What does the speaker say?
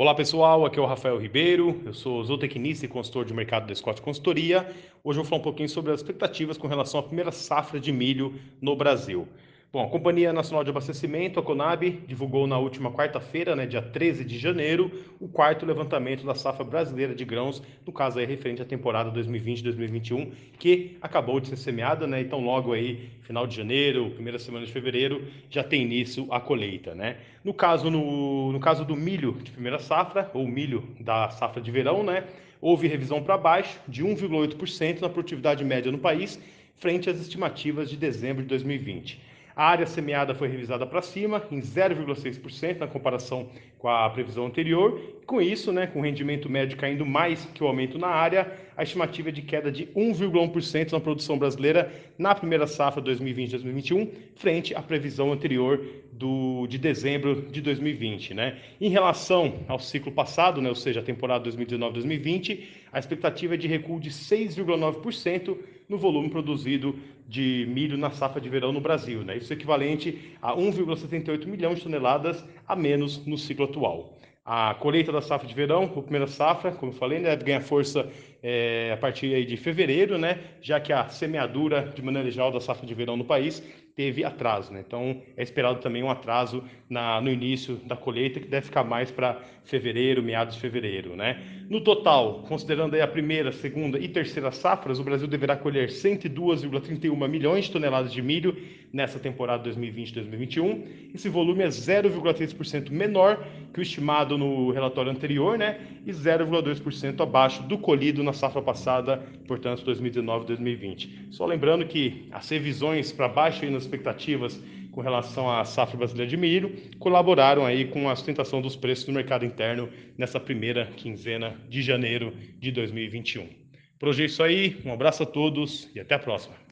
Olá pessoal, aqui é o Rafael Ribeiro, eu sou zootecnista e consultor de mercado da Scott Consultoria. Hoje eu vou falar um pouquinho sobre as expectativas com relação à primeira safra de milho no Brasil. Bom, a Companhia Nacional de Abastecimento, a Conab, divulgou na última quarta-feira, né, dia 13 de janeiro, o quarto levantamento da safra brasileira de grãos, no caso aí referente à temporada 2020-2021, que acabou de ser semeada, né? Então logo aí, final de janeiro, primeira semana de fevereiro, já tem início a colheita, né? No caso no, no caso do milho de primeira safra, ou milho da safra de verão, né? Houve revisão para baixo de 1,8% na produtividade média no país, frente às estimativas de dezembro de 2020. A área semeada foi revisada para cima, em 0,6% na comparação com a previsão anterior. Com isso, né, com o rendimento médio caindo mais que o aumento na área, a estimativa é de queda de 1,1% na produção brasileira na primeira safra 2020-2021, frente à previsão anterior do, de dezembro de 2020. Né? Em relação ao ciclo passado, né, ou seja, a temporada 2019-2020, a expectativa é de recuo de 6,9% no volume produzido de milho na safra de verão no Brasil. Né? Isso é equivalente a 1,78 milhão de toneladas a menos no ciclo atual. A colheita da safra de verão, a primeira safra, como eu falei, né, deve ganhar força é, a partir de fevereiro, né, já que a semeadura, de maneira geral, da safra de verão no país teve atraso. Né? Então, é esperado também um atraso na, no início da colheita, que deve ficar mais para fevereiro, meados de fevereiro. Né? No total, considerando aí a primeira, segunda e terceira safras, o Brasil deverá colher 102,31 milhões de toneladas de milho nessa temporada 2020-2021. Esse volume é 0,3% menor que o estimado no relatório anterior, né? E 0,2% abaixo do colhido na safra passada, portanto, 2019-2020. Só lembrando que as revisões para baixo aí nas expectativas com relação à safra brasileira de milho colaboraram aí com a sustentação dos preços no mercado interno nessa primeira quinzena de janeiro de 2021. Por hoje é isso aí, um abraço a todos e até a próxima.